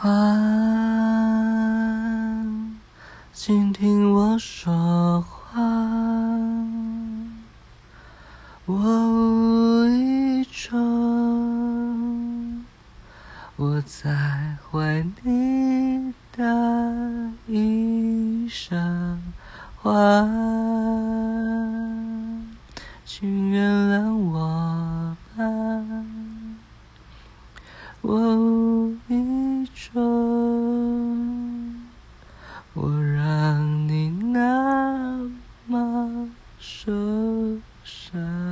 欢，请听我说话。我无意中，我在怀你的一生花。请原谅我吧，我无意。我让你那么受伤。